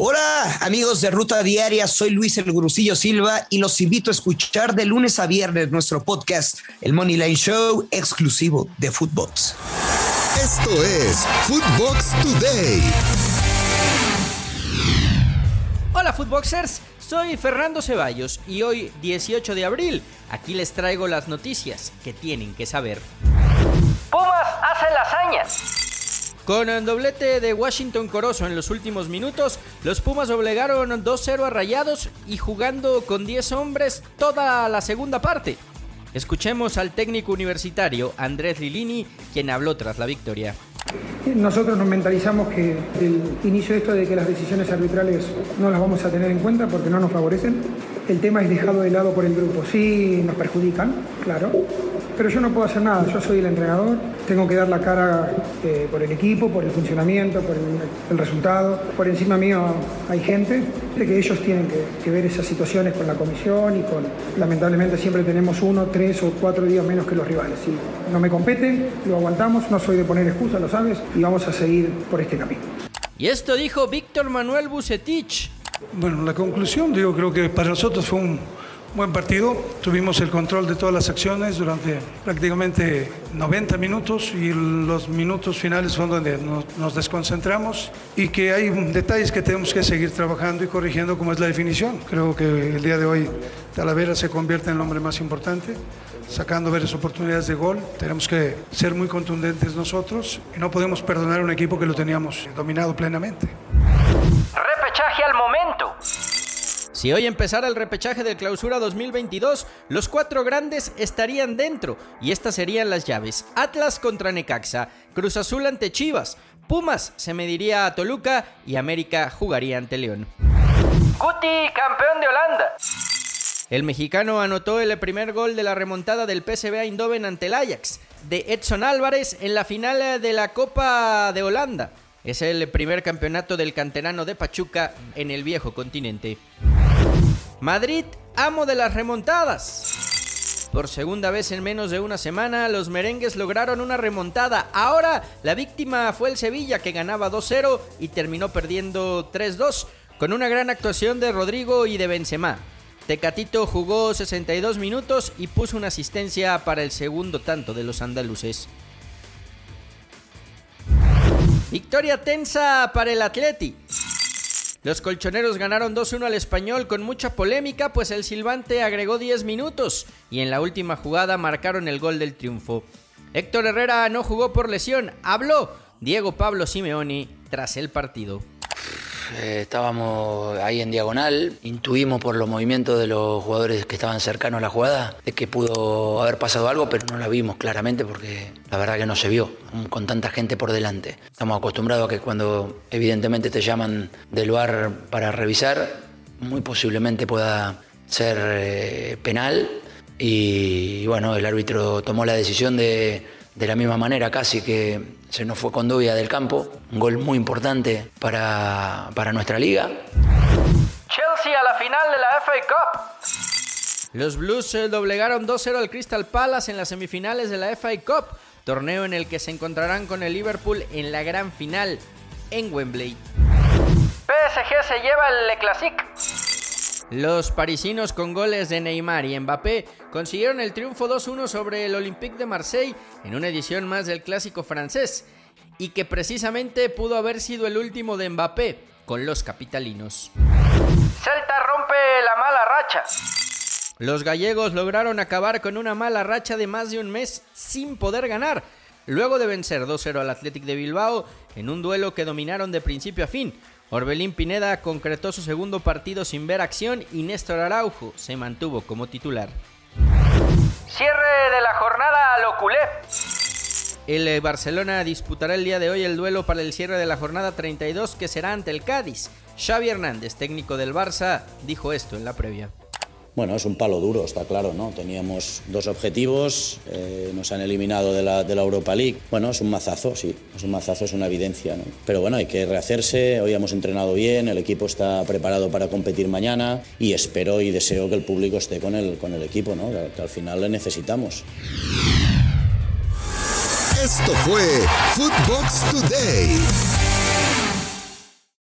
Hola amigos de Ruta Diaria, soy Luis El Gurusillo Silva y los invito a escuchar de lunes a viernes nuestro podcast, el Money Line Show, exclusivo de Footbox. Esto es Footbox Today. Hola Footboxers, soy Fernando Ceballos y hoy 18 de abril aquí les traigo las noticias que tienen que saber. Pumas hace la hazaña. Con el doblete de Washington Corozo en los últimos minutos, los Pumas obligaron 2-0 a Rayados y jugando con 10 hombres toda la segunda parte. Escuchemos al técnico universitario Andrés Lilini, quien habló tras la victoria. Nosotros nos mentalizamos que el inicio de esto de que las decisiones arbitrales no las vamos a tener en cuenta porque no nos favorecen. El tema es dejado de lado por el grupo. Sí nos perjudican, claro, pero yo no puedo hacer nada, yo soy el entrenador, tengo que dar la cara eh, por el equipo, por el funcionamiento, por el, resultado. Por encima mío hay gente de que ellos tienen que, ver esas situaciones con la comisión y con, lamentablemente siempre tenemos uno, tres o cuatro días menos que los rivales. Si no me compete, lo aguantamos, no soy de poner excusas, lo sabes, y vamos a seguir por este camino. Y esto dijo Víctor Manuel Bucetich. Bueno, la conclusión, digo, creo que para nosotros fue un Buen partido, tuvimos el control de todas las acciones durante prácticamente 90 minutos y los minutos finales son donde nos, desconcentramos y que hay detalles que tenemos que seguir trabajando y corrigiendo como es la definición. Creo que el día de hoy Talavera se convierte en el hombre más importante, sacando varias oportunidades de gol. Tenemos que ser muy contundentes nosotros y no podemos perdonar a un equipo que lo teníamos dominado plenamente. Repechaje al momento. Si hoy empezara el repechaje del clausura 2022, los cuatro grandes estarían dentro y estas serían las llaves. Atlas contra Necaxa, Cruz Azul ante Chivas, Pumas se mediría a Toluca y América jugaría ante León. Guti, campeón de Holanda. El mexicano anotó el primer gol de la remontada del PSV Eindhoven ante el Ajax, de Edson Álvarez en la final de la Copa de Holanda. Es el primer campeonato del canterano de Pachuca en el viejo continente. Madrid, amo de las remontadas. Por segunda vez en menos de una semana, los merengues lograron una remontada. Ahora, la víctima fue el Sevilla, que ganaba 2-0 y terminó perdiendo 3-2, con una gran actuación de Rodrigo y de Benzema. Tecatito jugó 62 minutos y puso una asistencia para el segundo tanto de los andaluces. Victoria tensa para el Atleti. Los colchoneros ganaron 2-1 al español con mucha polémica, pues el silbante agregó 10 minutos y en la última jugada marcaron el gol del triunfo. Héctor Herrera no jugó por lesión, habló Diego Pablo Simeoni tras el partido. Eh, estábamos ahí en diagonal, intuimos por los movimientos de los jugadores que estaban cercanos a la jugada de que pudo haber pasado algo, pero no la vimos claramente porque la verdad que no se vio con tanta gente por delante. Estamos acostumbrados a que cuando evidentemente te llaman del bar para revisar, muy posiblemente pueda ser eh, penal y bueno, el árbitro tomó la decisión de de la misma manera casi que se nos fue con Dovia del campo, un gol muy importante para, para nuestra liga. Chelsea a la final de la FA Cup. Los Blues doblegaron 2-0 al Crystal Palace en las semifinales de la FA Cup, torneo en el que se encontrarán con el Liverpool en la gran final en Wembley. PSG se lleva el Le Classique. Los parisinos con goles de Neymar y Mbappé consiguieron el triunfo 2-1 sobre el Olympique de Marseille en una edición más del clásico francés y que precisamente pudo haber sido el último de Mbappé con los capitalinos. Celta rompe la mala racha. Los gallegos lograron acabar con una mala racha de más de un mes sin poder ganar, luego de vencer 2-0 al Athletic de Bilbao en un duelo que dominaron de principio a fin, Orbelín Pineda concretó su segundo partido sin ver acción y Néstor Araujo se mantuvo como titular. Cierre de la jornada a lo culé. El eh, Barcelona disputará el día de hoy el duelo para el cierre de la jornada 32 que será ante el Cádiz. Xavi Hernández, técnico del Barça, dijo esto en la previa. Bueno, es un palo duro, está claro, ¿no? Teníamos dos objetivos, eh, nos han eliminado de la, Europa League. Bueno, es un mazazo, sí, es un mazazo, es una evidencia, ¿no? Pero bueno, hay que rehacerse, hoy hemos entrenado bien, el equipo está preparado para competir mañana y espero y deseo que el público esté con el, con el equipo, ¿no? Que, que al final le necesitamos. Esto fue Footbox Today.